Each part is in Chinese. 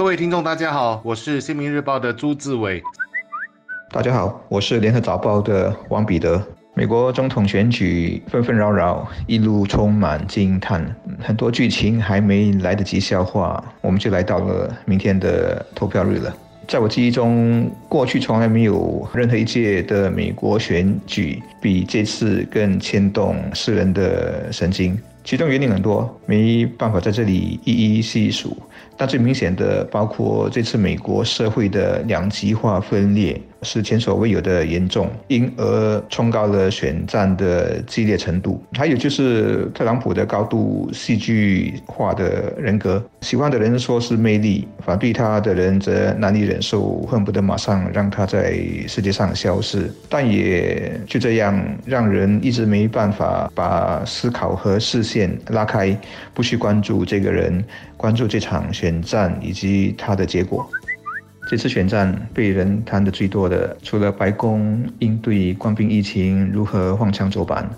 各位听众，大家好，我是《新民日报》的朱志伟。大家好，我是《联合早报》的王彼得。美国总统选举纷纷扰扰，一路充满惊叹，很多剧情还没来得及消化，我们就来到了明天的投票日了。在我记忆中，过去从来没有任何一届的美国选举比这次更牵动世人的神经。其中原因很多，没办法在这里一一细数。但最明显的，包括这次美国社会的两极化分裂是前所未有的严重，因而冲高了选战的激烈程度。还有就是特朗普的高度戏剧化的人格，喜欢的人说是魅力，反对他的人则难以忍受，恨不得马上让他在世界上消失。但也就这样，让人一直没办法把思考和视线拉开，不去关注这个人。关注这场选战以及它的结果。这次选战被人谈的最多的，除了白宫应对官兵疫情如何放枪走板，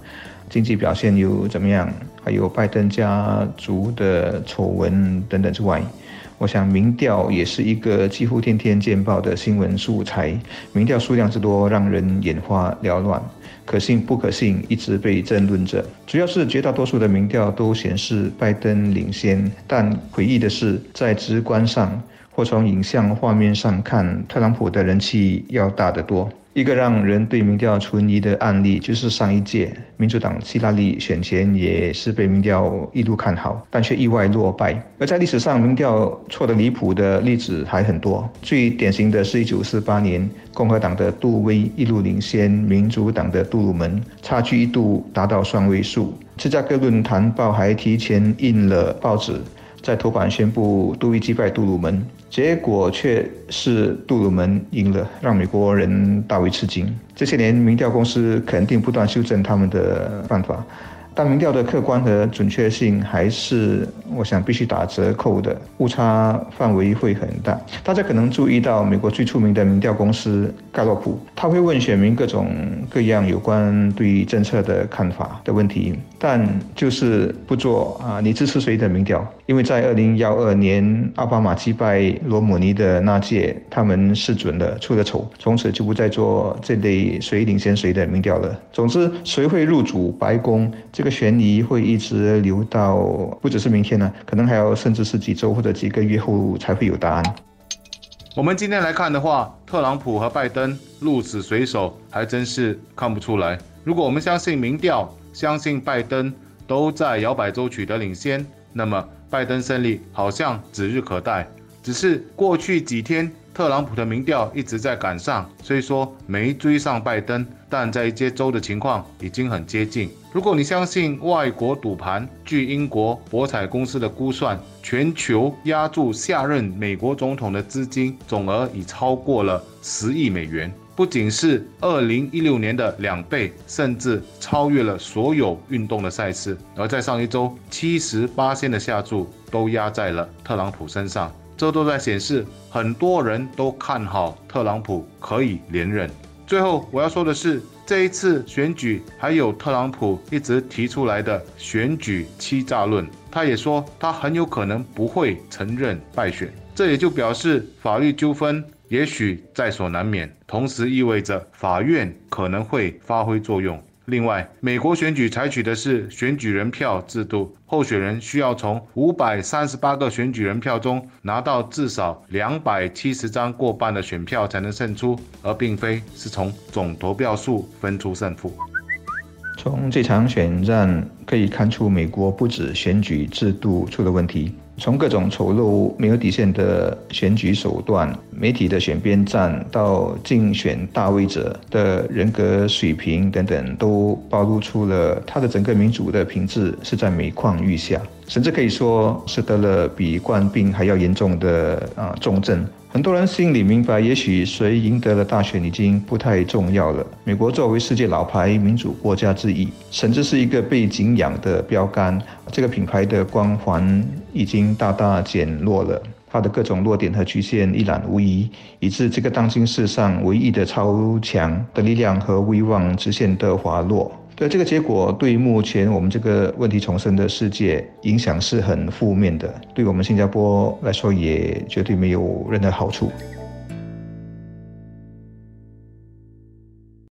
经济表现又怎么样，还有拜登家族的丑闻等等之外，我想民调也是一个几乎天天见报的新闻素材。民调数量之多，让人眼花缭乱。可信不可信一直被争论着，主要是绝大多数的民调都显示拜登领先，但诡异的是，在直观上或从影像画面上看，特朗普的人气要大得多。一个让人对民调存疑的案例，就是上一届民主党希拉里选前也是被民调一路看好，但却意外落败。而在历史上，民调错得离谱的例子还很多。最典型的是一九四八年，共和党的杜威一路领先民主党的杜鲁门，差距一度达到双位数。芝加哥论坛报还提前印了报纸。在头版宣布杜伊击败杜鲁门，结果却是杜鲁门赢了，让美国人大为吃惊。这些年，民调公司肯定不断修正他们的办法。但民调的客观和准确性还是，我想必须打折扣的，误差范围会很大。大家可能注意到，美国最出名的民调公司盖洛普，他会问选民各种各样有关对政策的看法的问题，但就是不做啊，你支持谁的民调？因为在二零幺二年奥巴马击败罗姆尼的那届，他们是准了，出了丑，从此就不再做这类谁领先谁的民调了。总之，谁会入主白宫？这个悬疑会一直留到不只是明天呢，可能还要甚至是几周或者几个月后才会有答案。我们今天来看的话，特朗普和拜登鹿死谁手还真是看不出来。如果我们相信民调，相信拜登都在摇摆州取得领先，那么拜登胜利好像指日可待。只是过去几天。特朗普的民调一直在赶上，虽说没追上拜登，但在一些州的情况已经很接近。如果你相信外国赌盘，据英国博彩公司的估算，全球押注下任美国总统的资金总额已超过了十亿美元，不仅是二零一六年的两倍，甚至超越了所有运动的赛事。而在上一周，七十八仙的下注都压在了特朗普身上。这都在显示，很多人都看好特朗普可以连任。最后我要说的是，这一次选举还有特朗普一直提出来的选举欺诈论，他也说他很有可能不会承认败选，这也就表示法律纠纷也许在所难免，同时意味着法院可能会发挥作用。另外，美国选举采取的是选举人票制度，候选人需要从五百三十八个选举人票中拿到至少两百七十张过半的选票才能胜出，而并非是从总投票数分出胜负。从这场选战可以看出，美国不止选举制度出了问题。从各种丑陋、没有底线的选举手段、媒体的选边站，到竞选大位者的人格水平等等，都暴露出了他的整个民主的品质是在每况愈下，甚至可以说是得了比冠病还要严重的啊重症。很多人心里明白，也许谁赢得了大选已经不太重要了。美国作为世界老牌民主国家之一，甚至是一个被敬仰的标杆，这个品牌的光环已经大大减弱了。它的各种弱点和局限一览无遗，以致这个当今世上唯一的超强的力量和威望直线的滑落。对这个结果，对于目前我们这个问题丛生的世界影响是很负面的，对我们新加坡来说也绝对没有任何好处。